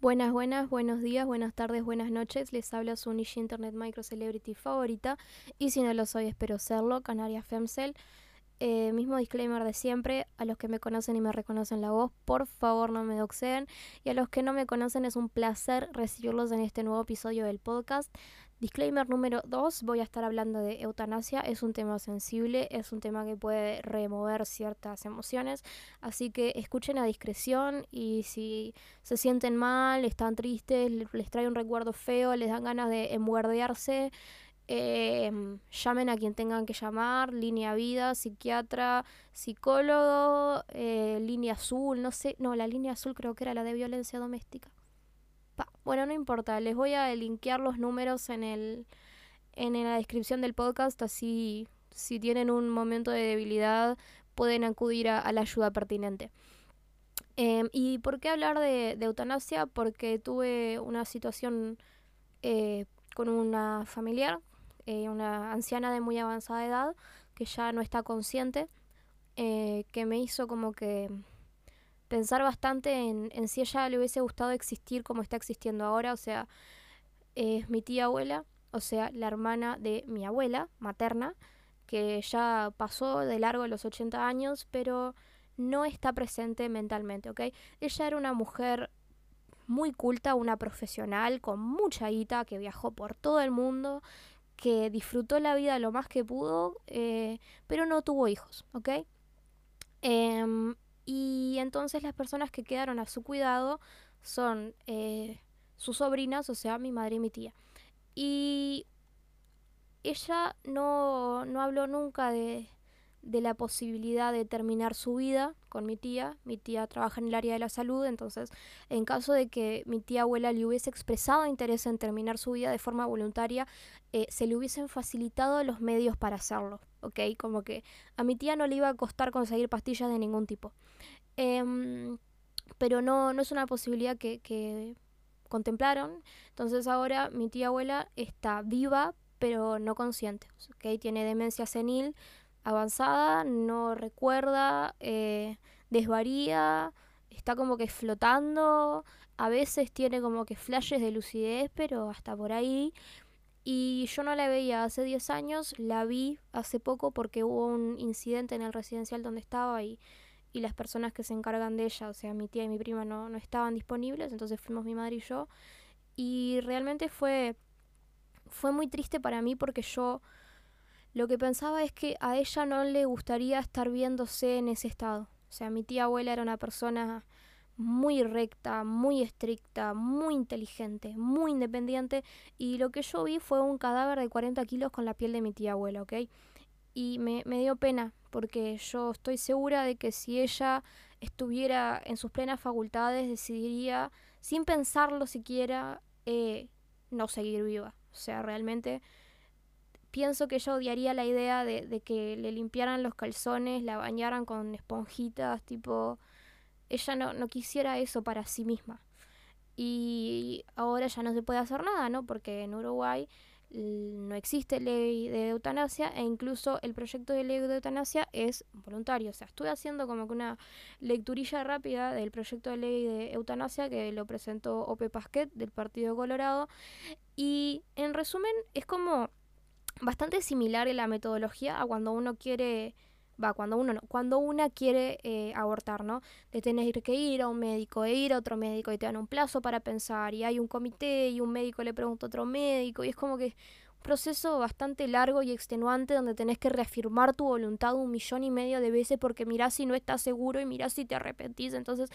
Buenas, buenas, buenos días, buenas tardes, buenas noches. Les habla su niche internet micro celebrity favorita. Y si no lo soy, espero serlo, Canaria Femcel. Eh, mismo disclaimer de siempre, a los que me conocen y me reconocen la voz, por favor no me doxeen. Y a los que no me conocen, es un placer recibirlos en este nuevo episodio del podcast. Disclaimer número 2, voy a estar hablando de eutanasia, es un tema sensible, es un tema que puede remover ciertas emociones, así que escuchen a discreción y si se sienten mal, están tristes, les trae un recuerdo feo, les dan ganas de embuerdearse, em, llamen a quien tengan que llamar, línea vida, psiquiatra, psicólogo, eh, línea azul, no sé, no, la línea azul creo que era la de violencia doméstica. Bueno, no importa, les voy a linkear los números en el en la descripción del podcast, así si tienen un momento de debilidad pueden acudir a, la ayuda pertinente. Em, ¿Y por qué hablar de, eutanasia? Porque tuve una situación eh, con una familiar, eh, una anciana de muy avanzada edad, que ya no está consciente, eh, que me hizo como que pensar bastante en, en, si ella le hubiese gustado existir como está existiendo ahora. O sea, es mi tía abuela, o sea, la hermana de mi abuela materna, que ya pasó de largo los 80 años, pero no está presente mentalmente, ¿ok? Ella era una mujer muy culta, una profesional con mucha guita, que viajó por todo el mundo, que disfrutó la vida lo más que pudo, eh, pero no tuvo hijos, ¿ok? Em, y entonces las personas que quedaron a su cuidado son eh, sus sobrinas, o sea, mi madre y mi tía. Y ella no, no habló nunca de, de la posibilidad de terminar su vida con mi tía. Mi tía trabaja en el área de la salud, entonces en caso de que mi tía abuela le hubiese expresado interés en terminar su vida de forma voluntaria, eh, se le hubiesen facilitado los medios para hacerlo. ¿ok? Como que a mi tía no le iba a costar conseguir pastillas de ningún tipo. Em, pero no, no es una posibilidad que, contemplaron. Entonces ahora mi tía abuela está viva, pero no consciente. ¿okay? Tiene demencia senil avanzada, no recuerda, eh, desvaría, está como que flotando. A veces tiene como que flashes de lucidez, pero hasta por ahí. Y yo no la veía hace 10 años, la vi hace poco porque hubo un incidente en el residencial donde estaba y, y las personas que se encargan de ella, o sea, mi tía y mi prima no, no estaban disponibles, entonces fuimos mi madre y yo. Y realmente fue, fue muy triste para mí porque yo lo que pensaba es que a ella no le gustaría estar viéndose en ese estado. O sea, mi tía abuela era una persona muy recta, muy estricta, muy inteligente, muy independiente. Y lo que yo vi fue un cadáver de 40 kilos con la piel de mi tía abuela, ¿ok? Y me, me dio pena, porque yo estoy segura de que si ella estuviera en sus plenas facultades, decidiría, sin pensarlo siquiera, eh, no seguir viva. O sea, realmente pienso que ella odiaría la idea de, que le limpiaran los calzones, la bañaran con esponjitas, tipo ella no, no quisiera eso para sí misma. Y ahora ya no se puede hacer nada, ¿no? Porque en Uruguay no existe ley de eutanasia e incluso el proyecto de ley de eutanasia es voluntario. O sea, estuve haciendo como que una lecturilla rápida del proyecto de ley de eutanasia que lo presentó Ope Pasquet del Partido Colorado y en resumen es como bastante similar en la metodología a cuando uno quiere va, cuando uno no, cuando una quiere eh, abortar, ¿no? De tener que ir a un médico, e ir a otro médico y te dan un plazo para pensar y hay un comité y un médico le pregunta a otro médico y es como que un proceso bastante largo y extenuante donde tenés que reafirmar tu voluntad un millón y medio de veces porque mirás si no estás seguro y mirás si te arrepentís. Entonces,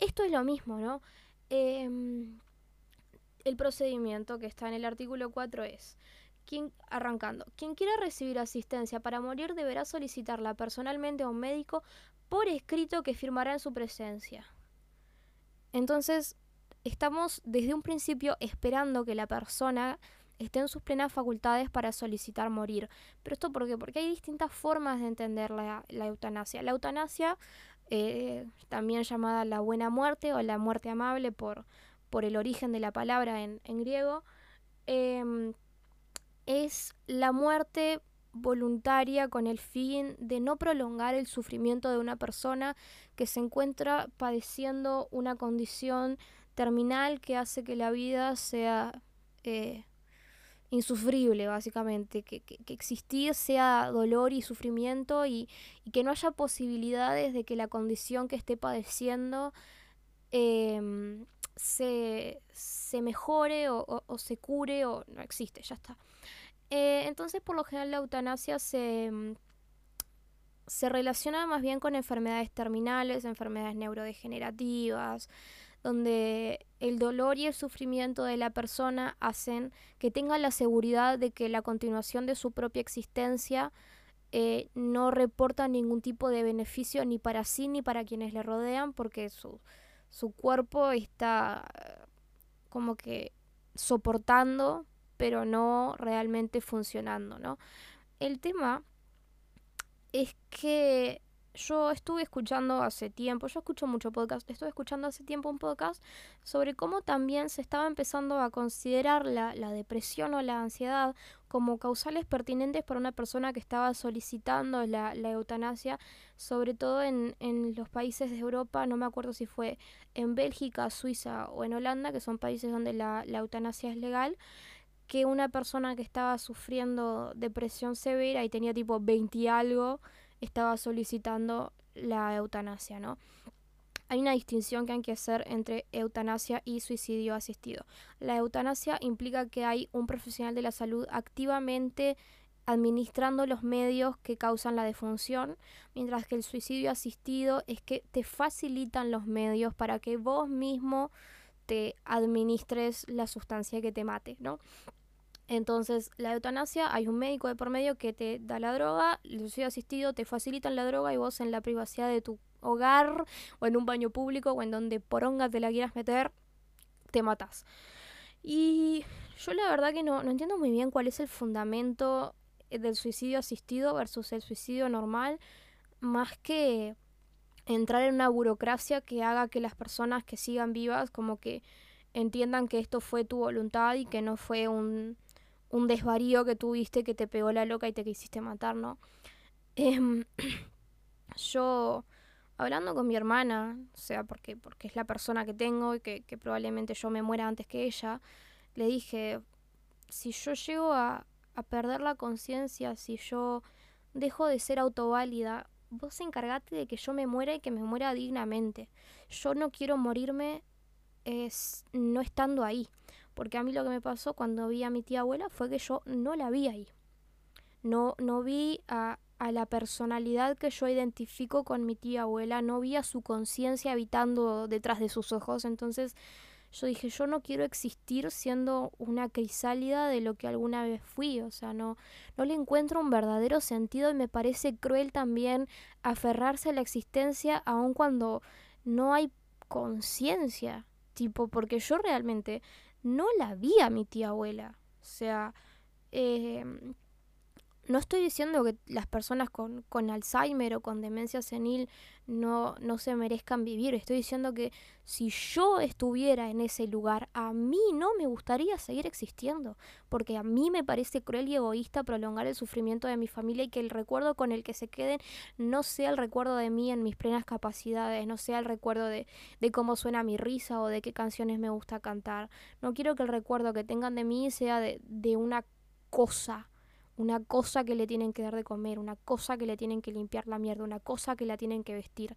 esto es lo mismo, ¿no? Em, el procedimiento que está en el artículo 4 es arrancando, quien quiera recibir asistencia para morir deberá solicitarla personalmente a un médico por escrito que firmará en su presencia. Entonces, estamos desde un principio esperando que la persona esté en sus plenas facultades para solicitar morir. ¿Pero esto por qué? Porque hay distintas formas de entender la, eutanasia. La eutanasia, eh, también llamada la buena muerte o la muerte amable por, por el origen de la palabra en, griego, em, es la muerte voluntaria con el fin de no prolongar el sufrimiento de una persona que se encuentra padeciendo una condición terminal que hace que la vida sea eh, insufrible, básicamente, que, existir sea dolor y sufrimiento y, que no haya posibilidades de que la condición que esté padeciendo em, se, mejore o, se cure o no existe, ya está. Eh, entonces, por lo general, la eutanasia se, em, se relaciona más bien con enfermedades terminales, enfermedades neurodegenerativas, donde el dolor y el sufrimiento de la persona hacen que tenga la seguridad de que la continuación de su propia existencia eh, no reporta ningún tipo de beneficio ni para sí ni para quienes le rodean porque su, su cuerpo está eh, como que soportando pero no realmente funcionando, ¿no? El tema es que yo estuve escuchando hace tiempo, yo escucho mucho podcast, estuve escuchando hace tiempo un podcast sobre cómo también se estaba empezando a considerar la, depresión o la ansiedad como causales pertinentes para una persona que estaba solicitando la, eutanasia, sobre todo en, en, los países de Europa, no me acuerdo si fue en Bélgica, Suiza o en Holanda, que son países donde la, la eutanasia es legal que una persona que estaba sufriendo depresión severa y tenía tipo 20 y algo, estaba solicitando la eutanasia, ¿no? Hay una distinción que hay que hacer entre eutanasia y suicidio asistido. La eutanasia implica que hay un profesional de la salud activamente administrando los medios que causan la defunción, mientras que el suicidio asistido es que te facilitan los medios para que vos mismo te administres la sustancia que te mate, ¿no? Entonces, la eutanasia, hay un médico de por medio que te da la droga, el suicidio asistido te facilitan la droga y vos en la privacidad de tu hogar o en un baño público o en donde poronga te la quieras meter, te matas. Y yo la verdad que no, no entiendo muy bien cuál es el fundamento del suicidio asistido versus el suicidio normal, más que entrar en una burocracia que haga que las personas que sigan vivas como que entiendan que esto fue tu voluntad y que no fue un un desvarío que tuviste que te pegó la loca y te quisiste matar, ¿no? Em, yo, hablando con mi hermana, o sea, porque, porque es la persona que tengo y que, probablemente yo me muera antes que ella, le dije, si yo llego a, a perder la conciencia, si yo dejo de ser autoválida, vos encargate de que yo me muera y que me muera dignamente. Yo no quiero morirme es no estando ahí. Porque a mí lo que me pasó cuando vi a mi tía abuela fue que yo no la vi ahí. No, no vi a, a la personalidad que yo identifico con mi tía abuela, no vi a su conciencia habitando detrás de sus ojos. Entonces yo dije, yo no quiero existir siendo una crisálida de lo que alguna vez fui. O sea, no, no le encuentro un verdadero sentido y me parece cruel también aferrarse a la existencia aun cuando no hay conciencia. Tipo, porque yo realmente no la vi a mi tía abuela. O sea, eh, no estoy diciendo que las personas con, con, Alzheimer o con demencia senil no, no se merezcan vivir. Estoy diciendo que si yo estuviera en ese lugar, a mí no me gustaría seguir existiendo. Porque a mí me parece cruel y egoísta prolongar el sufrimiento de mi familia y que el recuerdo con el que se queden no sea el recuerdo de mí en mis plenas capacidades, no sea el recuerdo de, de cómo suena mi risa o de qué canciones me gusta cantar. No quiero que el recuerdo que tengan de mí sea de, de una cosa una cosa que le tienen que dar de comer, una cosa que le tienen que limpiar la mierda, una cosa que la tienen que vestir.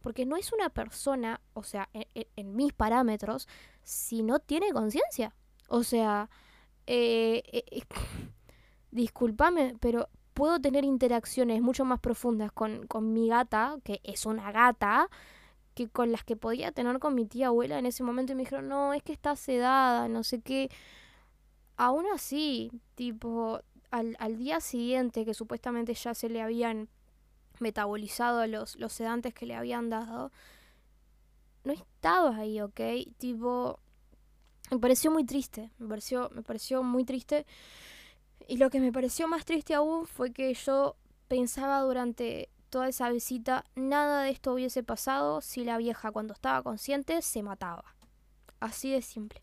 Porque no es una persona, o sea, en, mis parámetros, si no tiene conciencia. O sea, eh, eh, eh discúlpame, pero puedo tener interacciones mucho más profundas con, con mi gata, que es una gata, que con las que podía tener con mi tía abuela en ese momento y me dijeron, no, es que está sedada, no sé qué. Aún así, tipo, al, al día siguiente, que supuestamente ya se le habían metabolizado los, los sedantes que le habían dado, no estaba ahí, ¿ok? Tipo, me pareció muy triste, me pareció, me pareció muy triste. Y lo que me pareció más triste aún fue que yo pensaba durante toda esa visita, nada de esto hubiese pasado si la vieja cuando estaba consciente se mataba. Así de simple.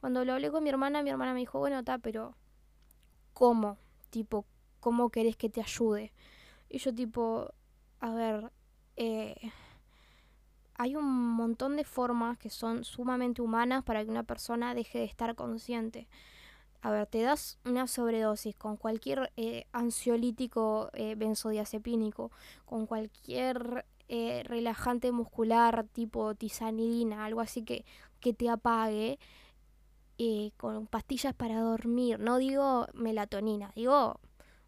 Cuando lo hablé con mi hermana, mi hermana me dijo, bueno, está, pero ¿cómo? Tipo, ¿cómo querés que te ayude? Y yo tipo, a ver, eh, hay un montón de formas que son sumamente humanas para que una persona deje de estar consciente. A ver, te das una sobredosis con cualquier eh, ansiolítico eh, benzodiazepínico, con cualquier eh, relajante muscular tipo tisanidina, algo así que, que te apague, con pastillas para dormir. No digo melatonina, digo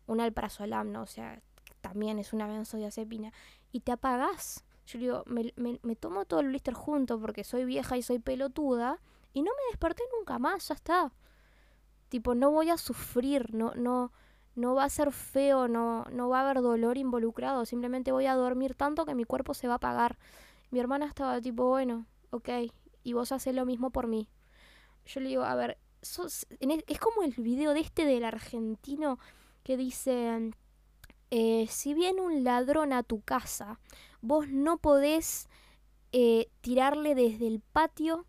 un alprazolam, ¿no? O sea, también es una benzodiazepina. Y te apagas yo digo, me, me, tomo todo el blister junto porque soy vieja y soy pelotuda y no me desperté nunca más, ya está. Tipo, no voy a sufrir, no, no, no va a ser feo, no, no va a haber dolor involucrado, simplemente voy a dormir tanto que mi cuerpo se va a apagar. Mi hermana estaba tipo, bueno, ok, y vos haces lo mismo por mí. Yo le digo, a ver, e, es como el video de este del argentino que dice, eh, si viene un ladrón a tu casa, vos no podés eh, tirarle desde el patio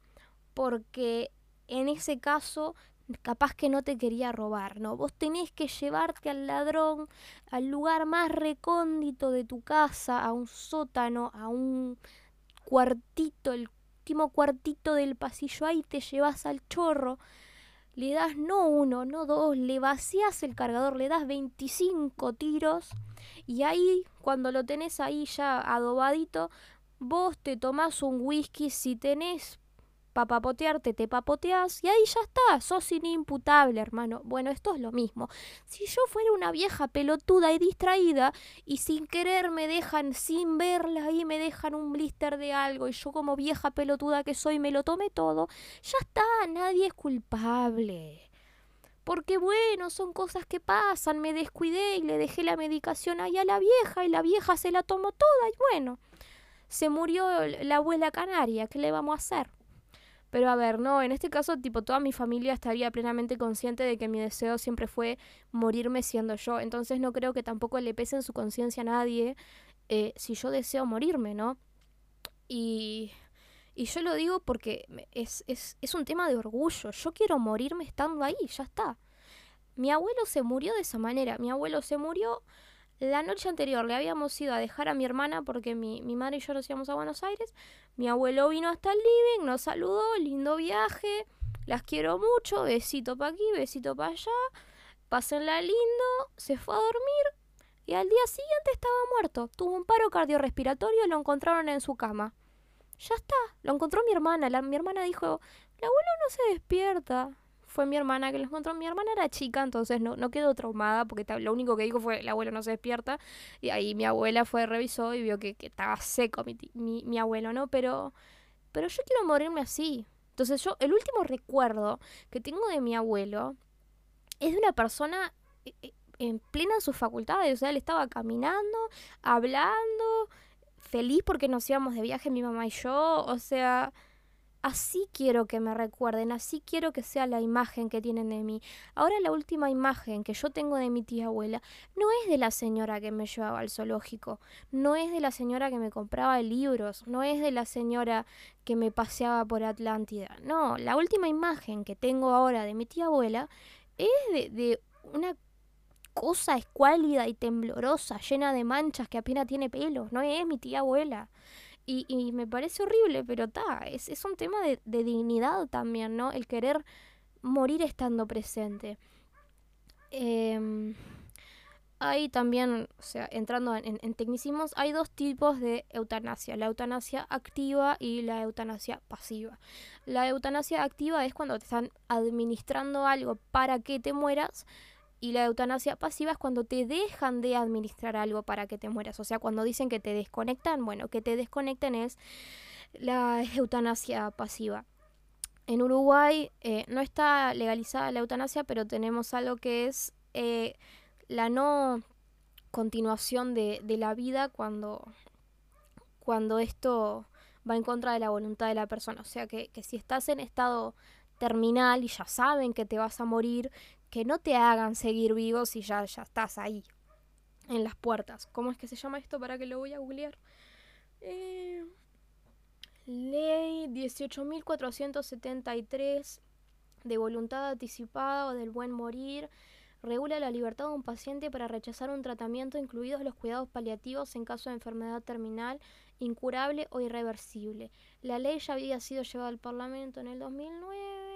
porque en ese caso capaz que no te quería robar, ¿no? Vos tenés que llevarte al ladrón al lugar más recóndito de tu casa, a un sótano, a un cuartito, el último cuartito del pasillo, ahí te llevas al chorro le das no uno, no dos, le vacías el cargador, le das 25 tiros y ahí cuando lo tenés ahí ya adobadito, vos te tomás un whisky, si tenés para papotearte, te papoteas y ahí ya está, sos inimputable, hermano. Bueno, esto es lo mismo. Si yo fuera una vieja pelotuda y distraída y sin querer me dejan, sin verla ahí, me dejan un blister de algo y yo como vieja pelotuda que soy me lo tomé todo, ya está, nadie es culpable. Porque bueno, son cosas que pasan, me descuidé y le dejé la medicación ahí a la vieja y la vieja se la tomó toda y bueno, se murió la abuela canaria, ¿qué le vamos a hacer? Pero a ver, no, en este caso, tipo, toda mi familia estaría plenamente consciente de que mi deseo siempre fue morirme siendo yo. Entonces no creo que tampoco le pese en su conciencia a nadie eh, si yo deseo morirme, ¿no? Y, y yo lo digo porque es, es, es un tema de orgullo. Yo quiero morirme estando ahí, ya está. Mi abuelo se murió de esa manera. Mi abuelo se murió la noche anterior le habíamos ido a dejar a mi hermana porque mi, mi, madre y yo nos íbamos a Buenos Aires. Mi abuelo vino hasta el living, nos saludó, lindo viaje, las quiero mucho, besito para aquí, besito para allá, pásenla lindo, se fue a dormir y al día siguiente estaba muerto. Tuvo un paro cardiorrespiratorio y lo encontraron en su cama. Ya está, lo encontró mi hermana. La, mi hermana dijo, el abuelo no se despierta fue mi hermana que lo encontró. Mi hermana era chica, entonces no, no quedó traumada porque lo único que dijo fue el abuelo no se despierta. Y ahí mi abuela fue, revisó y vio que, estaba seco mi, mi, mi, abuelo, ¿no? Pero, pero yo quiero morirme así. Entonces yo, el último recuerdo que tengo de mi abuelo es de una persona eh, eh, en plena sus facultades. O sea, él estaba caminando, hablando, feliz porque nos íbamos de viaje mi mamá y yo. O sea Así quiero que me recuerden, así quiero que sea la imagen que tienen de mí. Ahora la última imagen que yo tengo de mi tía abuela no es de la señora que me llevaba al zoológico, no es de la señora que me compraba libros, no es de la señora que me paseaba por Atlántida. No, la última imagen que tengo ahora de mi tía abuela es de, una cosa escuálida y temblorosa, llena de manchas que apenas tiene pelos. No es mi tía abuela. Y, me parece horrible, pero está, es, es, un tema de, dignidad también, ¿no? El querer morir estando presente. Eh, hay también, o sea, entrando en, en, tecnicismos, hay dos tipos de eutanasia, la eutanasia activa y la eutanasia pasiva. La eutanasia activa es cuando te están administrando algo para que te mueras y la eutanasia pasiva es cuando te dejan de administrar algo para que te mueras. O sea, cuando dicen que te desconectan, bueno, que te desconecten es la eutanasia pasiva. En Uruguay eh, no está legalizada la eutanasia, pero tenemos algo que es eh, la no continuación de, la vida cuando, cuando esto va en contra de la voluntad de la persona. O sea, que, que si estás en estado terminal y ya saben que te vas a morir, que no te hagan seguir vivo si ya, ya estás ahí, en las puertas. ¿Cómo es que se llama esto para que lo voy a googlear? Eh, ley 18.473 de voluntad anticipada o del buen morir. regula la libertad de un paciente para rechazar un tratamiento, incluidos los cuidados paliativos en caso de enfermedad terminal, incurable o irreversible. La ley ya había sido llevada al Parlamento en el 2009,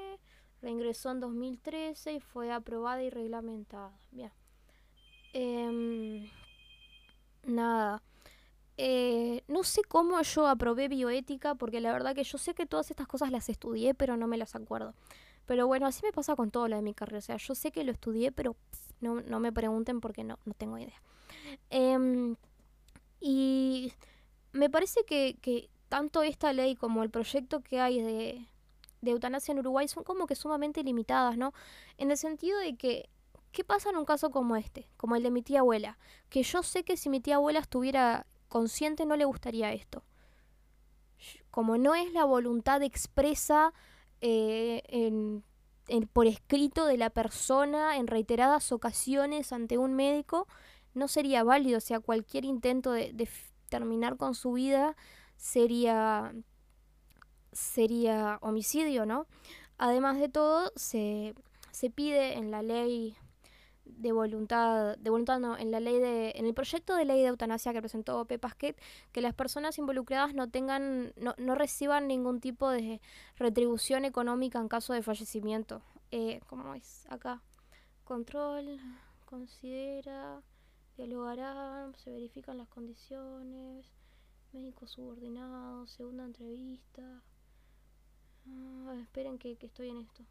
reingresó en 2013 y fue aprobada y reglamentada. Bien. Em, nada. Eh, no sé cómo yo aprobé bioética, porque la verdad que yo sé que todas estas cosas las estudié, pero no me las acuerdo. Pero bueno, así me pasa con todo lo de mi carrera. O sea, yo sé que lo estudié, pero no, no me pregunten porque no, no tengo idea. Em, y me parece que, que, tanto esta ley como el proyecto que hay de, de eutanasia en Uruguay son como que sumamente limitadas, ¿no? En el sentido de que ¿Qué pasa en un caso como este, como el de mi tía abuela? Que yo sé que si mi tía abuela estuviera consciente no le gustaría esto. Como no es la voluntad expresa eh, por escrito de la persona en reiteradas ocasiones ante un médico, no sería válido. O sea, cualquier intento de, de terminar con su vida sería, sería homicidio, ¿no? Además de todo, se, se pide en la ley de voluntad, de voluntad no, en la ley de, en el proyecto de ley de eutanasia que presentó Pepasquet, que las personas involucradas no tengan, no, no reciban ningún tipo de retribución económica en caso de fallecimiento. Eh, ¿Cómo es? Acá. Control, considera, dialogará, se verifican las condiciones, médico subordinado, segunda entrevista. Ah, esperen que, que estoy en esto.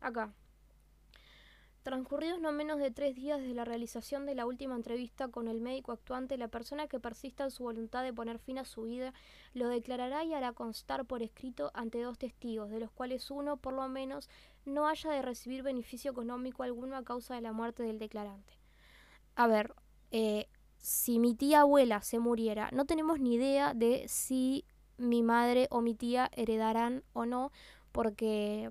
Acá. Transcurridos no menos de tres días desde la realización de la última entrevista con el médico actuante, la persona que persista en su voluntad de poner fin a su vida lo declarará y hará constar por escrito ante dos testigos, de los cuales uno, por lo menos, no haya de recibir beneficio económico alguno a causa de la muerte del declarante. A ver, eh, si mi tía abuela se muriera, no tenemos ni idea de si mi madre o mi tía heredarán o no, porque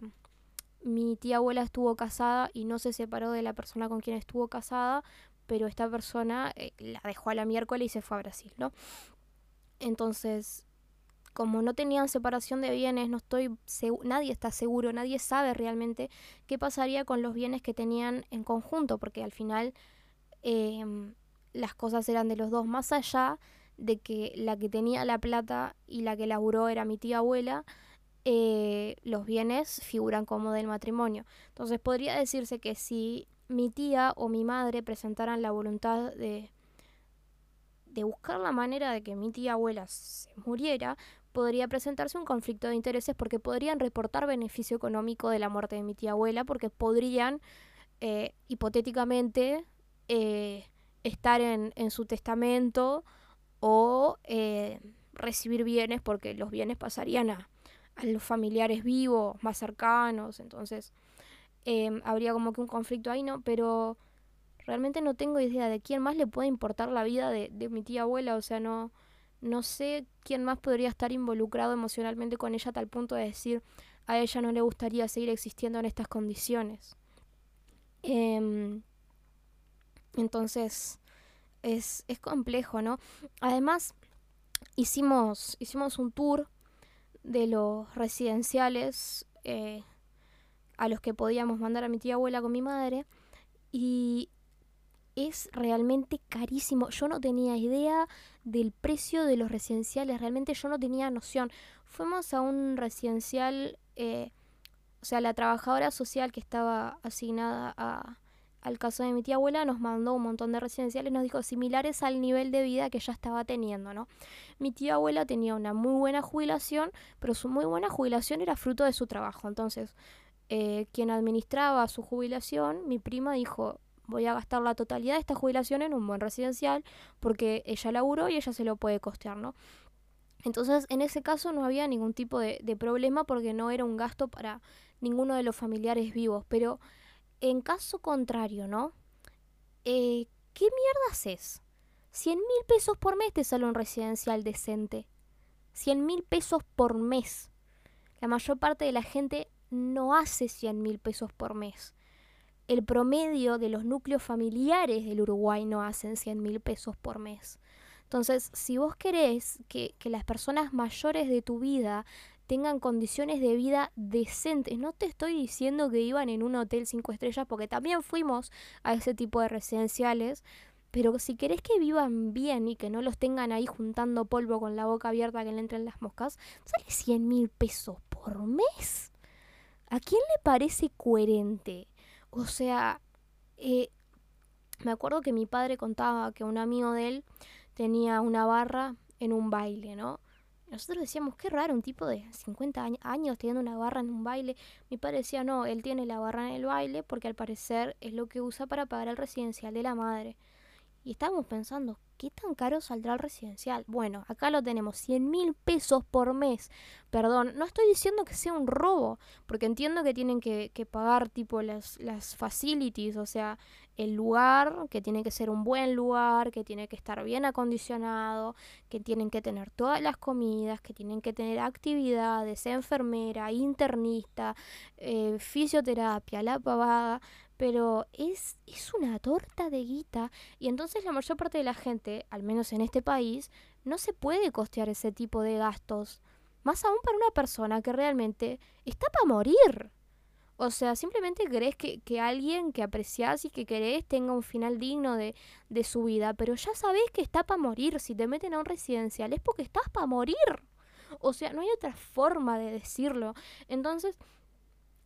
mi tía abuela estuvo casada y no se separó de la persona con quien estuvo casada, pero esta persona eh, la dejó a la miércoles y se fue a Brasil, ¿no? Entonces, como no tenían separación de bienes, no estoy nadie está seguro, nadie sabe realmente qué pasaría con los bienes que tenían en conjunto, porque al final em, las cosas eran de los dos, más allá de que la que tenía la plata y la que laburó era mi tía abuela, eh, los bienes figuran como del matrimonio. Entonces podría decirse que si mi tía o mi madre presentaran la voluntad de, de buscar la manera de que mi tía abuela se muriera, podría presentarse un conflicto de intereses porque podrían reportar beneficio económico de la muerte de mi tía abuela, porque podrían eh, hipotéticamente eh, estar en, en, su testamento o recibir bienes porque los bienes pasarían a, a los familiares vivos, más cercanos, entonces em, habría como que un conflicto ahí, ¿no? Pero realmente no tengo idea de quién más le puede importar la vida de, mi tía abuela, o sea, no, no sé quién más podría estar involucrado emocionalmente con ella a tal punto de decir a ella no le gustaría seguir existiendo en estas condiciones. Em, entonces, es, es complejo, ¿no? Además, hicimos, hicimos un tour de los residenciales eh, a los que podíamos mandar a mi tía abuela con mi madre y es realmente carísimo. Yo no tenía idea del precio de los residenciales, realmente yo no tenía noción. Fuimos a un residencial, eh, o sea, la trabajadora social que estaba asignada a, al caso de mi tía abuela, nos mandó un montón de residenciales, nos dijo similares al nivel de vida que ya estaba teniendo, ¿no? Mi tía abuela tenía una muy buena jubilación, pero su muy buena jubilación era fruto de su trabajo. Entonces, eh, quien administraba su jubilación, mi prima dijo, voy a gastar la totalidad de esta jubilación en un buen residencial porque ella laburó y ella se lo puede costear, ¿no? Entonces, en ese caso no había ningún tipo de, de problema porque no era un gasto para ninguno de los familiares vivos, pero en caso contrario, ¿no? Eh, ¿Qué mierda haces? 100 mil pesos por mes te sale un residencial decente. 100 mil pesos por mes. La mayor parte de la gente no hace 100 mil pesos por mes. El promedio de los núcleos familiares del Uruguay no hacen 100 mil pesos por mes. Entonces, si vos querés que, que, las personas mayores de tu vida tengan condiciones de vida decentes. No te estoy diciendo que iban en un hotel cinco estrellas, porque también fuimos a ese tipo de residenciales. Pero si querés que vivan bien y que no los tengan ahí juntando polvo con la boca abierta que le entren las moscas, sale 100 mil pesos por mes. ¿A quién le parece coherente? O sea, eh, me acuerdo que mi padre contaba que un amigo de él tenía una barra en un baile, ¿no? Nosotros decíamos, qué raro, un tipo de 50 años teniendo una barra en un baile. Mi padre decía, no, él tiene la barra en el baile porque al parecer es lo que usa para pagar el residencial de la madre. Y estábamos pensando, ¿qué tan caro saldrá el residencial? Bueno, acá lo tenemos, 100 mil pesos por mes. Perdón, no estoy diciendo que sea un robo, porque entiendo que tienen que, que pagar tipo las, las facilities, o sea, el lugar, que tiene que ser un buen lugar, que tiene que estar bien acondicionado, que tienen que tener todas las comidas, que tienen que tener actividades, enfermera, internista, eh, fisioterapia, la pavada, pero es, es una torta de guita y entonces la mayor parte de la gente, al menos en este país, no se puede costear ese tipo de gastos. Más aún para una persona que realmente está para morir. O sea, simplemente querés que, que, alguien que apreciás y que querés tenga un final digno de, de su vida, pero ya sabés que está para morir. Si te meten a un residencial es porque estás para morir. O sea, no hay otra forma de decirlo. Entonces,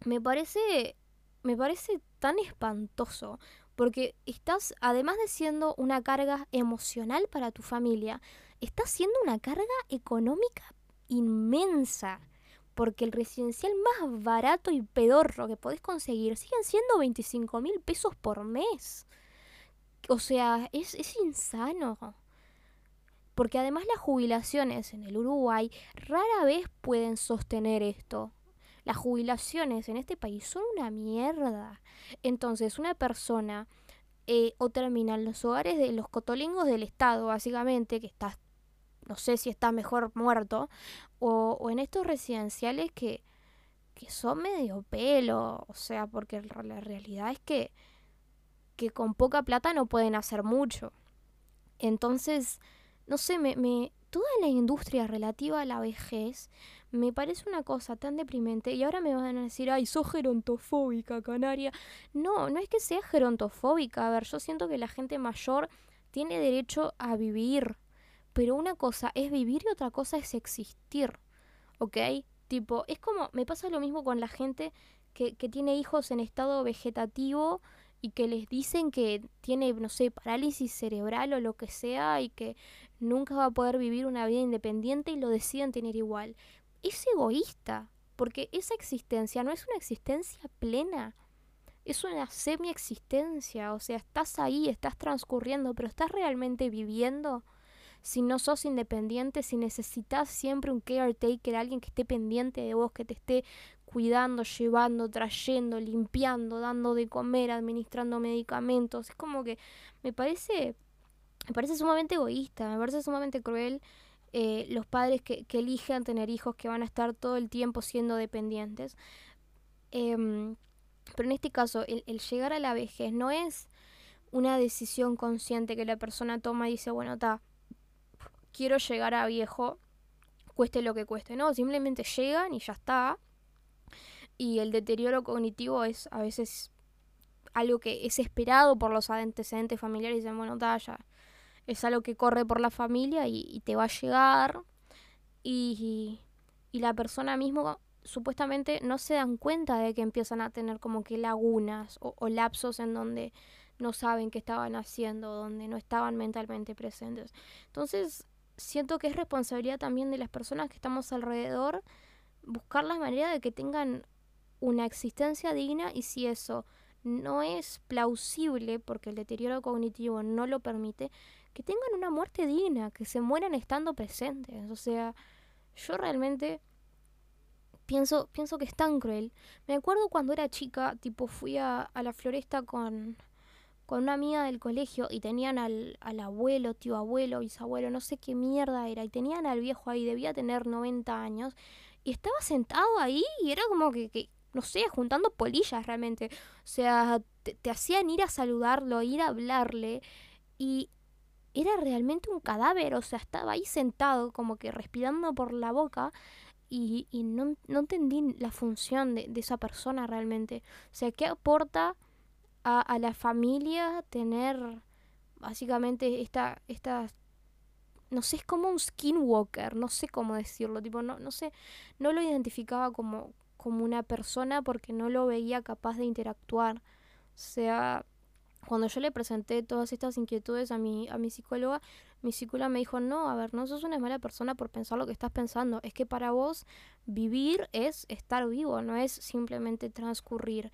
me parece, me parece tan espantoso. Porque estás, además de siendo una carga emocional para tu familia, estás siendo una carga económica inmensa porque el residencial más barato y pedorro que podés conseguir siguen siendo 25 mil pesos por mes. O sea, es, es insano. Porque además las jubilaciones en el Uruguay rara vez pueden sostener esto. Las jubilaciones en este país son una mierda. Entonces, una persona eh, o termina en los hogares de los cotolingos del Estado, básicamente, que está no sé si está mejor muerto, o, o en estos residenciales que, que son medio pelo, o sea, porque la realidad es que, que con poca plata no pueden hacer mucho. Entonces, no sé, me, me, toda la industria relativa a la vejez me parece una cosa tan deprimente. Y ahora me van a decir, ay, sos gerontofóbica, Canaria. No, no es que sea gerontofóbica. A ver, yo siento que la gente mayor tiene derecho a vivir, pero una cosa es vivir y otra cosa es existir, ¿ok? Tipo, es como, me pasa lo mismo con la gente que, que tiene hijos en estado vegetativo y que les dicen que tiene, no sé, parálisis cerebral o lo que sea y que nunca va a poder vivir una vida independiente y lo deciden tener igual. Es egoísta, porque esa existencia no es una existencia plena, es una semi-existencia, o sea, estás ahí, estás transcurriendo, pero estás realmente viviendo si no sos independiente, si necesitas siempre un caretaker, alguien que esté pendiente de vos, que te esté cuidando, llevando, trayendo, limpiando, dando de comer, administrando medicamentos. Es como que me parece, me parece sumamente egoísta, me parece sumamente cruel eh, los padres que, que, eligen tener hijos que van a estar todo el tiempo siendo dependientes. Em, pero en este caso, el, el llegar a la vejez no es una decisión consciente que la persona toma y dice, bueno, está, quiero llegar a viejo, cueste lo que cueste, no, simplemente llegan y ya está. Y el deterioro cognitivo es a veces algo que es esperado por los antecedentes familiares. Dicen, bueno, ya es algo que corre por la familia y, te va a llegar. Y, y, la persona mismo supuestamente no se dan cuenta de que empiezan a tener como que lagunas o, o lapsos en donde no saben qué estaban haciendo, donde no estaban mentalmente presentes. Entonces, siento que es responsabilidad también de las personas que estamos alrededor buscar la manera de que tengan una existencia digna y si eso no es plausible porque el deterioro cognitivo no lo permite, que tengan una muerte digna, que se mueran estando presentes. O sea, yo realmente pienso, pienso que es tan cruel. Me acuerdo cuando era chica, tipo fui a, a la floresta con, con una amiga del colegio y tenían al, al abuelo, tío abuelo, bisabuelo, no sé qué mierda era, y tenían al viejo ahí, debía tener 90 años, y estaba sentado ahí y era como que, que no sé, juntando polillas realmente. O sea, te, hacían ir a saludarlo, ir a hablarle, y era realmente un cadáver, o sea, estaba ahí sentado, como que respirando por la boca, y, no, entendí la función de, esa persona realmente. O sea, ¿qué aporta a, la familia tener básicamente esta, esta, no sé, es como un skinwalker, no sé cómo decirlo, tipo, no, no sé, no lo identificaba como, como una persona porque no lo veía capaz de interactuar. O sea, cuando yo le presenté todas estas inquietudes a mi, a mi psicóloga, mi psicóloga me dijo, no, a ver, no sos una mala persona por pensar lo que estás pensando, es que para vos vivir es estar vivo, no es simplemente transcurrir.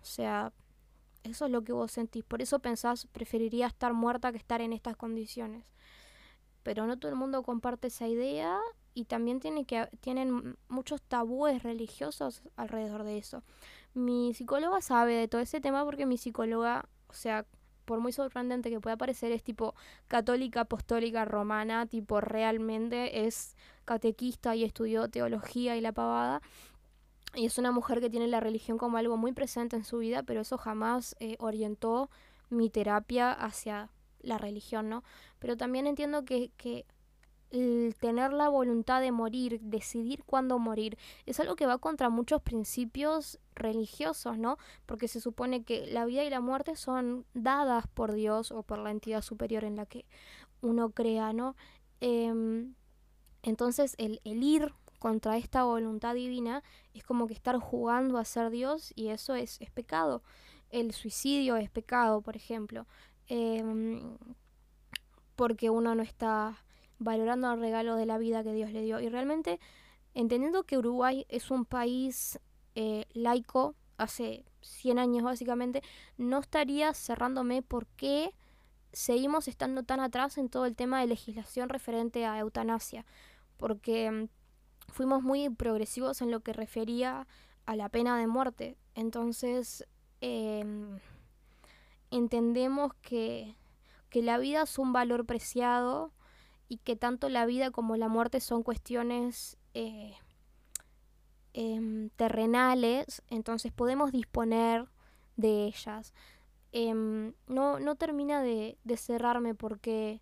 O sea, eso es lo que vos sentís, por eso pensás, preferiría estar muerta que estar en estas condiciones. Pero no todo el mundo comparte esa idea y también tiene que, tienen muchos tabúes religiosos alrededor de eso. Mi psicóloga sabe de todo ese tema porque mi psicóloga, o sea, por muy sorprendente que pueda parecer, es tipo católica, apostólica, romana, tipo realmente es catequista y estudió teología y la pavada. Y es una mujer que tiene la religión como algo muy presente en su vida, pero eso jamás eh, orientó mi terapia hacia la religión, ¿no? Pero también entiendo que, que el tener la voluntad de morir, decidir cuándo morir, es algo que va contra muchos principios religiosos, ¿no? Porque se supone que la vida y la muerte son dadas por Dios o por la entidad superior en la que uno crea, ¿no? Em, entonces el, el ir contra esta voluntad divina es como que estar jugando a ser Dios y eso es, es pecado. El suicidio es pecado, por ejemplo, em, porque uno no está valorando el regalo de la vida que Dios le dio. Y realmente, entendiendo que Uruguay es un país eh, laico, hace 100 años básicamente, no estaría cerrándome por qué seguimos estando tan atrás en todo el tema de legislación referente a eutanasia. Porque mm, fuimos muy progresivos en lo que refería a la pena de muerte. Entonces, em, entendemos que, que la vida es un valor preciado y que tanto la vida como la muerte son cuestiones eh, em, terrenales, entonces podemos disponer de ellas. Em, no, no termina de, de, cerrarme porque,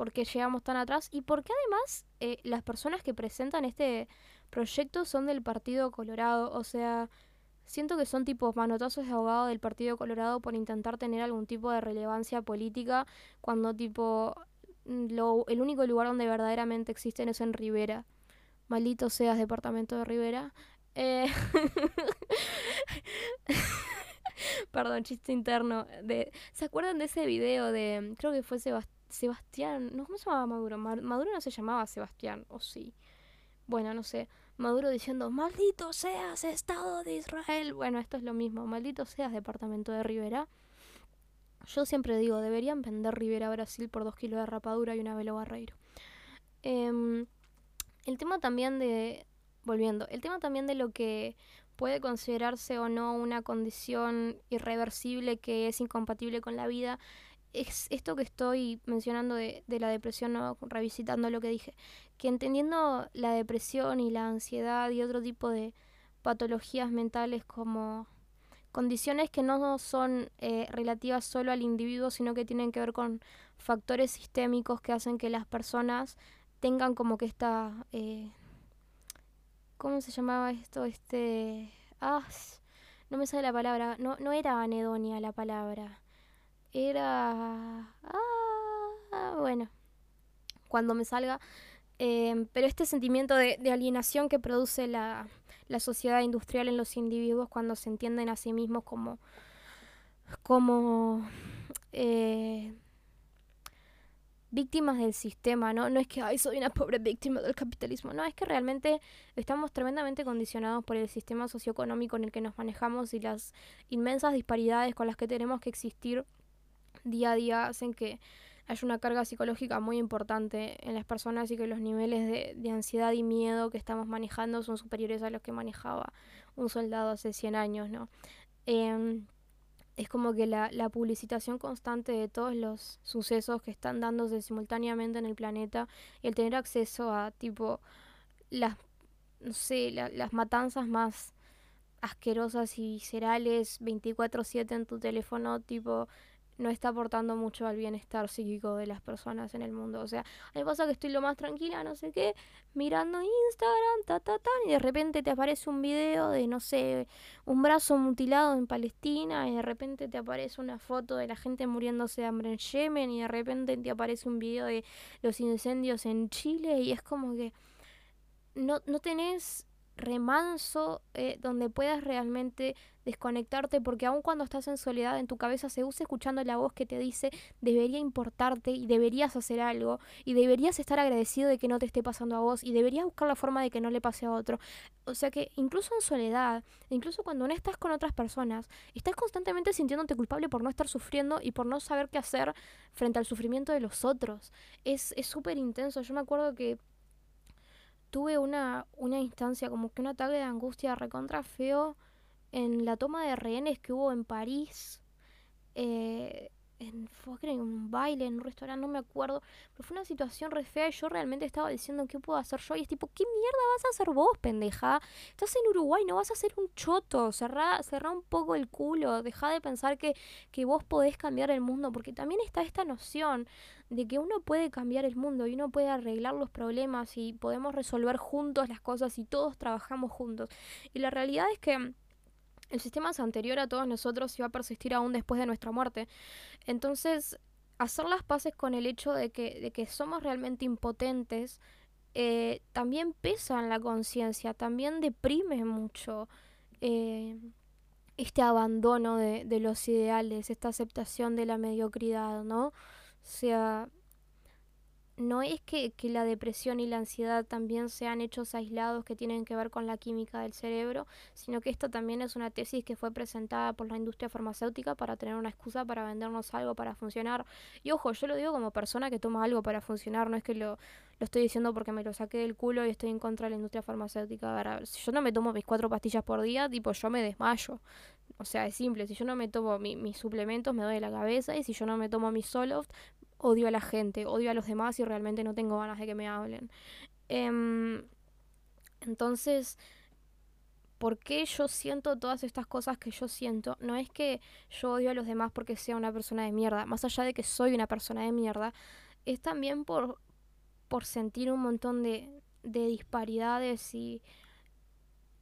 porque llegamos tan atrás y porque además eh, las personas que presentan este proyecto son del Partido Colorado, o sea, siento que son tipos manotazos de abogado del Partido Colorado por intentar tener algún tipo de relevancia política cuando tipo lo, el único lugar donde verdaderamente existen es en Rivera. Maldito seas, departamento de Rivera. Eh, perdón, chiste interno. De, ¿Se acuerdan de ese video de, creo que fue Sebastián, no, ¿cómo se llamaba Maduro? Maduro no se llamaba Sebastián, o sí. Bueno, no sé. Maduro diciendo, maldito seas, Estado de Israel. Bueno, esto es lo mismo, maldito seas, departamento de Rivera. Yo siempre digo, deberían vender Rivera Brasil por dos kilos de rapadura y una velo barreiro. Em, el tema también de, volviendo, el tema también de lo que puede considerarse o no una condición irreversible que es incompatible con la vida, es esto que estoy mencionando de, de la depresión, ¿no? revisitando lo que dije, que entendiendo la depresión y la ansiedad y otro tipo de patologías mentales como condiciones que no son eh, relativas solo al individuo, sino que tienen que ver con factores sistémicos que hacen que las personas tengan como que esta... Eh, ¿Cómo se llamaba esto? Este... Ah, no me sale la palabra. No, no era anedonia la palabra. Era... Ah, bueno. Cuando me salga. Eh, pero este sentimiento de alienación que produce la, la sociedad industrial en los individuos cuando se entienden a sí mismos como, como eh, víctimas del sistema, ¿no? No es que, ay, soy una pobre víctima del capitalismo, no, es que realmente estamos tremendamente condicionados por el sistema socioeconómico en el que nos manejamos y las inmensas disparidades con las que tenemos que existir día a día hacen que hay una carga psicológica muy importante en las personas y que los niveles de, ansiedad y miedo que estamos manejando son superiores a los que manejaba un soldado hace 100 años, ¿no? Em, es como que la, la, publicitación constante de todos los sucesos que están dándose simultáneamente en el planeta y el tener acceso a tipo las no sé, las matanzas más asquerosas y viscerales 24/7 en tu teléfono, tipo no está aportando mucho al bienestar psíquico de las personas en el mundo. O sea, mí pasa que estoy lo más tranquila, no sé qué, mirando Instagram, ta, ta, ta, y de repente te aparece un video de, no sé, un brazo mutilado en Palestina, y de repente te aparece una foto de la gente muriéndose de hambre en Yemen, y de repente te aparece un video de los incendios en Chile, y es como que no, no tenés remanso eh, donde puedas realmente desconectarte, porque aun cuando estás en soledad en tu cabeza se usa escuchando la voz que te dice debería importarte y deberías hacer algo y deberías estar agradecido de que no te esté pasando a vos y deberías buscar la forma de que no le pase a otro. O sea que incluso en soledad, incluso cuando no estás con otras personas, estás constantemente sintiéndote culpable por no estar sufriendo y por no saber qué hacer frente al sufrimiento de los otros. Es súper intenso. Yo me acuerdo que tuve una, una instancia, como que un ataque de angustia recontra feo en la toma de rehenes que hubo en París. Eh, en, fue en un baile, en un restaurante, no me acuerdo, pero fue una situación re fea y yo realmente estaba diciendo qué puedo hacer yo y es tipo, ¿qué mierda vas a hacer vos, pendeja? Estás en Uruguay, no vas a hacer un choto, cerrá, cerrá un poco el culo, deja de pensar que, que vos podés cambiar el mundo, porque también está esta noción de que uno puede cambiar el mundo y uno puede arreglar los problemas y podemos resolver juntos las cosas y todos trabajamos juntos. Y la realidad es que el sistema es anterior a todos nosotros y va a persistir aún después de nuestra muerte. Entonces, hacer las paces con el hecho de que, de que somos realmente impotentes eh, también pesa en la conciencia, también deprime mucho eh, este abandono de, de los ideales, esta aceptación de la mediocridad, ¿no? O sea, no es que, la depresión y la ansiedad también sean hechos aislados que tienen que ver con la química del cerebro, sino que esto también es una tesis que fue presentada por la industria farmacéutica para tener una excusa para vendernos algo para funcionar. Y ojo, yo lo digo como persona que toma algo para funcionar, no es que lo, lo estoy diciendo porque me lo saqué del culo y estoy en contra de la industria farmacéutica. ver, si yo no me tomo mis cuatro pastillas por día, tipo, yo me desmayo. O sea, es simple, si yo no me tomo mis suplementos me doy la cabeza y si yo no me tomo mis Soloft odio a la gente, odio a los demás y realmente no tengo ganas de que me hablen. Em, entonces, ¿por qué yo siento todas estas cosas que yo siento? No es que yo odio a los demás porque sea una persona de mierda, más allá de que soy una persona de mierda, es también por, por sentir un montón de, de disparidades y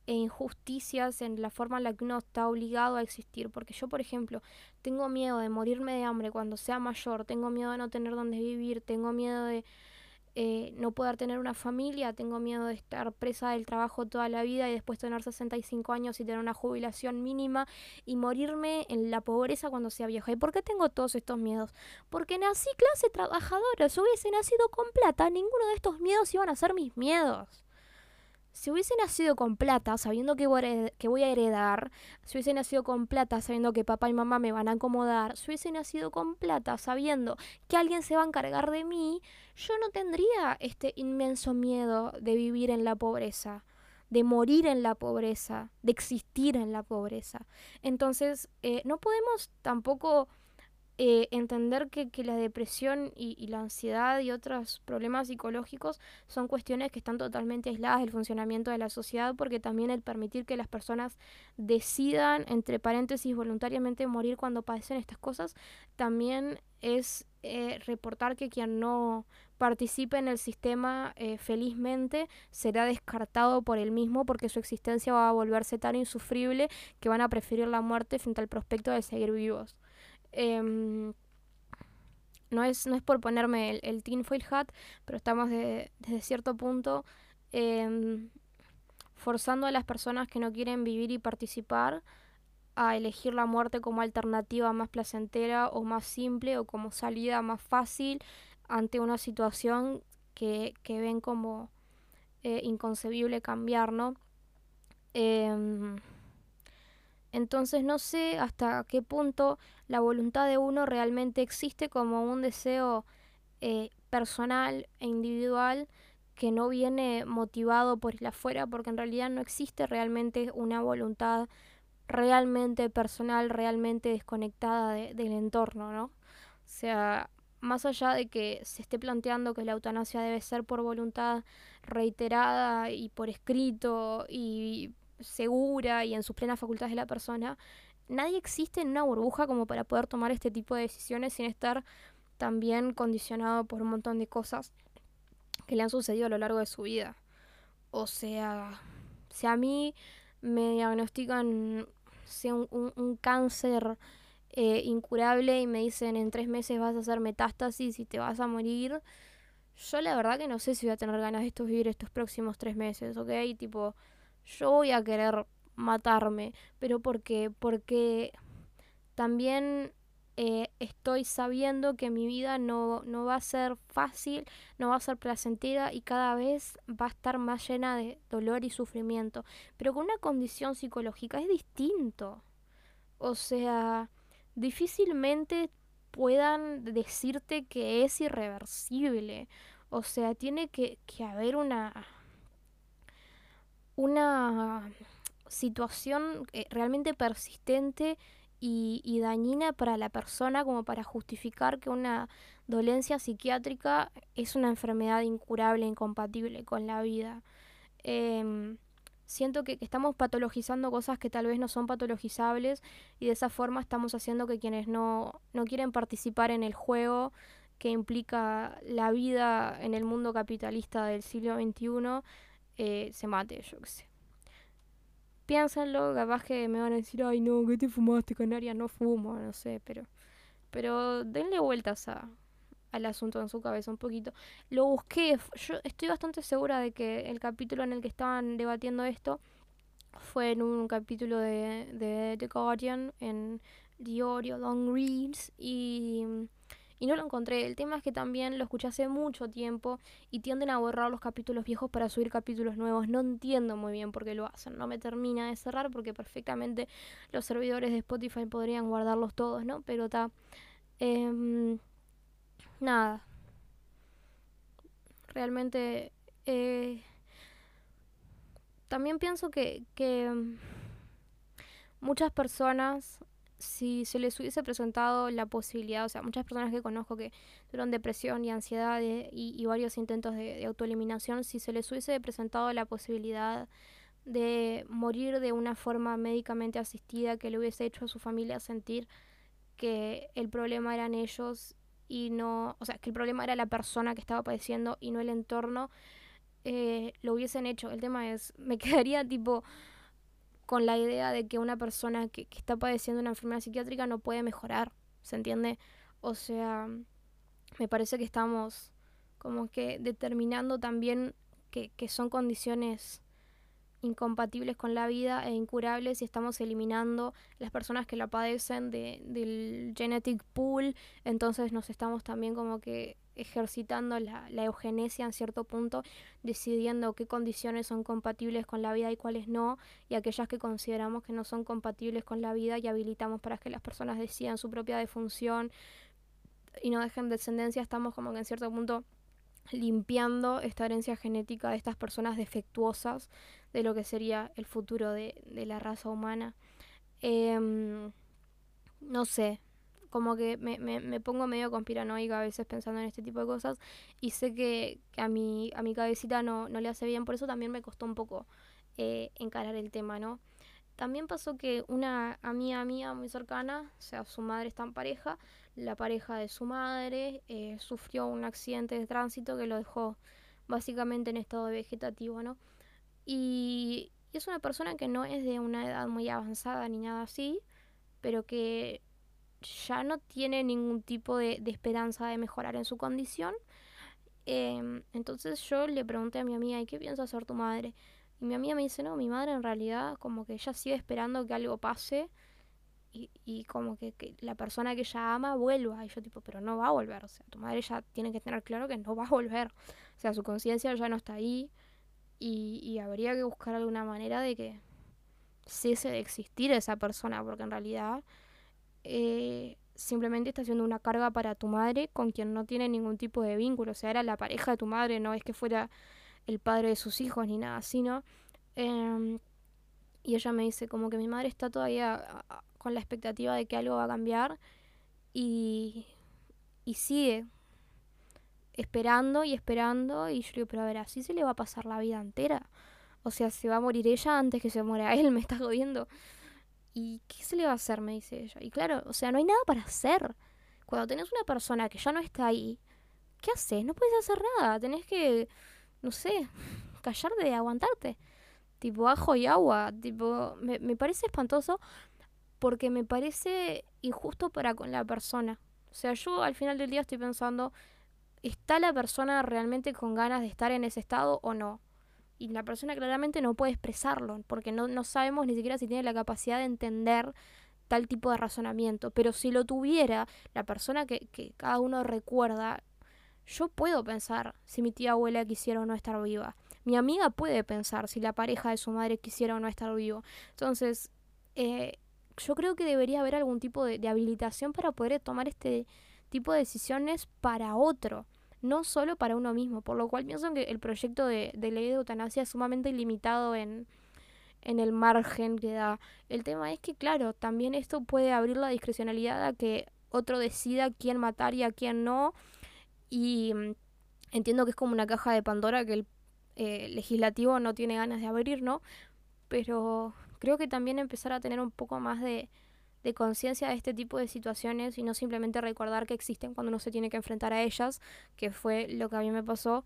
e injusticias en la forma en la que uno está obligado a existir. Porque yo, por ejemplo, tengo miedo de morirme de hambre cuando sea mayor, tengo miedo de no tener dónde vivir, tengo miedo de eh, no poder tener una familia, tengo miedo de estar presa del trabajo toda la vida y después tener 65 años y tener una jubilación mínima y morirme en la pobreza cuando sea vieja. ¿Y por qué tengo todos estos miedos? Porque nací clase trabajadora, si hubiese nacido con plata, ninguno de estos miedos iban a ser mis miedos si hubiese nacido con plata, sabiendo que voy, a heredar, si hubiese nacido con plata, sabiendo que papá y mamá me van a acomodar, si hubiese nacido con plata, sabiendo que alguien se va a encargar de mí, yo no tendría este inmenso miedo de vivir en la pobreza, de morir en la pobreza, de existir en la pobreza. Entonces, eh, no podemos tampoco eh, entender que, que, la depresión y, la ansiedad y otros problemas psicológicos son cuestiones que están totalmente aisladas del funcionamiento de la sociedad porque también el permitir que las personas decidan, entre paréntesis, voluntariamente morir cuando padecen estas cosas, también es eh, reportar que quien no participe en el sistema eh, felizmente será descartado por él mismo porque su existencia va a volverse tan insufrible que van a preferir la muerte frente al prospecto de seguir vivos. Em, no, es, no es por ponerme el, el tinfoil hat, pero estamos desde cierto punto em, forzando a las personas que no quieren vivir y participar a elegir la muerte como alternativa más placentera o más simple o como salida más fácil ante una situación que, que ven como eh, inconcebible cambiar, ¿no? Em, entonces no sé hasta qué punto la voluntad de uno realmente existe como un deseo eh, personal e individual que no viene motivado por el afuera, porque en realidad no existe realmente una voluntad realmente personal, realmente desconectada del entorno, ¿no? O sea, más allá de que se esté planteando que la eutanasia debe ser por voluntad reiterada y por escrito y segura y en sus plenas facultades de la persona, nadie existe en una burbuja como para poder tomar este tipo de decisiones sin estar también condicionado por un montón de cosas que le han sucedido a lo largo de su vida. O sea, si a mí me diagnostican un, un, cáncer eh, incurable y me dicen en tres meses vas a hacer metástasis y te vas a morir, yo la verdad que no sé si voy a tener ganas de vivir estos próximos tres meses, ¿ok? Tipo, yo voy a querer matarme, pero ¿por qué? Porque también eh, estoy sabiendo que mi vida no, no va a ser fácil, no va a ser placentera y cada vez va a estar más llena de dolor y sufrimiento. Pero con una condición psicológica es distinto. O sea, difícilmente puedan decirte que es irreversible. O sea, tiene que, que haber una una situación eh, realmente persistente y, dañina para la persona como para justificar que una dolencia psiquiátrica es una enfermedad incurable, incompatible con la vida. Em, siento que, estamos patologizando cosas que tal vez no son patologizables y de esa forma estamos haciendo que quienes no, no quieren participar en el juego que implica la vida en el mundo capitalista del siglo XXI eh, se mate, yo qué sé piénsenlo, capaz que me van a decir, ay no, ¿qué te fumaste, Canaria? No fumo, no sé, pero, pero denle vueltas a, al asunto en su cabeza un poquito. Lo busqué, yo estoy bastante segura de que el capítulo en el que estaban debatiendo esto fue en un capítulo de, de The Guardian, en Diario Long Reads, y y no lo encontré. El tema es que también lo escuché hace mucho tiempo y tienden a borrar los capítulos viejos para subir capítulos nuevos. No entiendo muy bien por qué lo hacen. No me termina de cerrar porque perfectamente los servidores de Spotify podrían guardarlos todos, ¿no? Pero está... Em, nada. Realmente... Eh, también pienso que, que muchas personas si se les hubiese presentado la posibilidad, o sea, muchas personas que conozco que tuvieron depresión y ansiedad y, varios intentos de, autoeliminación, si se les hubiese presentado la posibilidad de morir de una forma médicamente asistida que le hubiese hecho a su familia sentir que el problema eran ellos y no, o sea, que el problema era la persona que estaba padeciendo y no el entorno, eh, lo hubiesen hecho. El tema es, me quedaría tipo con la idea de que una persona que, está padeciendo una enfermedad psiquiátrica no puede mejorar, ¿se entiende? O sea, me parece que estamos como que determinando también que, que son condiciones incompatibles con la vida e incurables y estamos eliminando las personas que la padecen de, del genetic pool, entonces nos estamos también como que ejercitando la, eugenesia en cierto punto, decidiendo qué condiciones son compatibles con la vida y cuáles no, y aquellas que consideramos que no son compatibles con la vida y habilitamos para que las personas decidan su propia defunción y no dejen descendencia, estamos como que en cierto punto limpiando esta herencia genética de estas personas defectuosas de lo que sería el futuro de, de la raza humana. Em, no sé, como que me, me, me, pongo medio conspiranoica a veces pensando en este tipo de cosas y sé que, que a, mi, a mi cabecita no, no, le hace bien, por eso también me costó un poco eh, encarar el tema, ¿no? También pasó que una amiga mía muy cercana, o sea, su madre está en pareja, la pareja de su madre eh, sufrió un accidente de tránsito que lo dejó básicamente en estado vegetativo, ¿no? Y, y es una persona que no es de una edad muy avanzada ni nada así, pero que ya no tiene ningún tipo de, esperanza de mejorar en su condición. Em, entonces yo le pregunté a mi amiga, ¿y qué piensa hacer tu madre? Y mi amiga me dice, no, mi madre en realidad como que ella sigue esperando que algo pase y, y como que, que, la persona que ella ama vuelva. Y yo tipo, pero no va a volver. O sea, tu madre ya tiene que tener claro que no va a volver. O sea, su conciencia ya no está ahí y, y habría que buscar alguna manera de que cese de existir esa persona, porque en realidad eh, simplemente está siendo una carga para tu madre con quien no tiene ningún tipo de vínculo. O sea, era la pareja de tu madre, no es que fuera el padre de sus hijos ni nada así, ¿no? Em, y ella me dice como que mi madre está todavía con la expectativa de que algo va a cambiar y, y sigue esperando y esperando y yo digo, pero a ver, así se le va a pasar la vida entera. O sea, se va a morir ella antes que se muera él, me está jodiendo. ¿Y qué se le va a hacer? Me dice ella. Y claro, o sea, no hay nada para hacer. Cuando tenés una persona que ya no está ahí, ¿qué haces? No puedes hacer nada. Tenés que, no sé, callar de aguantarte. Tipo ajo y agua. Tipo, me, me parece espantoso porque me parece injusto para con la persona. O sea, yo al final del día estoy pensando, ¿está la persona realmente con ganas de estar en ese estado o no? Y la persona claramente no puede expresarlo, porque no, no sabemos ni siquiera si tiene la capacidad de entender tal tipo de razonamiento. Pero si lo tuviera, la persona que, que cada uno recuerda, yo puedo pensar si mi tía abuela quisiera o no estar viva. Mi amiga puede pensar si la pareja de su madre quisiera o no estar vivo. Entonces, eh, yo creo que debería haber algún tipo de, habilitación para poder tomar este tipo de decisiones para otro, no solo para uno mismo, por lo cual pienso que el proyecto de, ley de eutanasia es sumamente limitado en, en el margen que da. El tema es que, claro, también esto puede abrir la discrecionalidad a que otro decida quién matar y a quién no. Y mm, entiendo que es como una caja de Pandora que el eh, legislativo no tiene ganas de abrir, ¿no? Pero creo que también empezar a tener un poco más de, de conciencia de este tipo de situaciones y no simplemente recordar que existen cuando uno se tiene que enfrentar a ellas, que fue lo que a mí me pasó,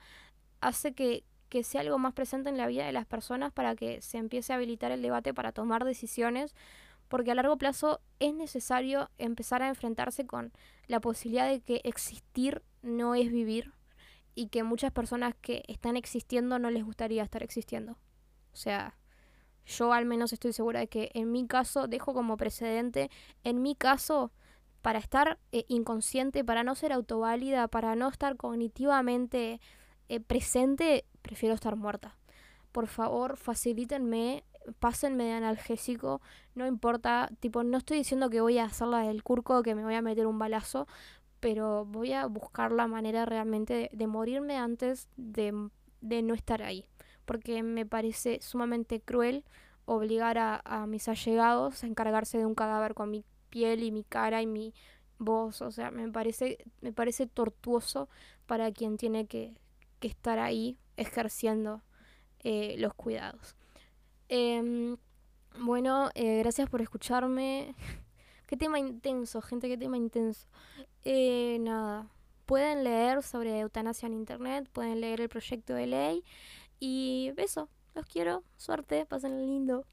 hace que, que sea algo más presente en la vida de las personas para que se empiece a habilitar el debate para tomar decisiones, porque a largo plazo es necesario empezar a enfrentarse con la posibilidad de que existir no es vivir y que muchas personas que están existiendo no les gustaría estar existiendo. O sea, yo al menos estoy segura de que en mi caso, dejo como precedente, en mi caso, para estar eh, inconsciente, para no ser autoválida, para no estar cognitivamente eh, presente, prefiero estar muerta. Por favor, facilítenme, pásenme de analgésico, no importa, tipo, no estoy diciendo que voy a hacerla del curco, que me voy a meter un balazo, pero voy a buscar la manera realmente de, morirme antes de, de no estar ahí porque me parece sumamente cruel obligar a, mis allegados a encargarse de un cadáver con mi piel y mi cara y mi voz. O sea, me parece, me parece tortuoso para quien tiene que, estar ahí ejerciendo eh, los cuidados. Em, bueno, eh, gracias por escucharme. qué tema intenso, gente, qué tema intenso. Eh, nada, pueden leer sobre eutanasia en internet, pueden leer el proyecto de ley. Y beso, los quiero, suerte, pasen lindo.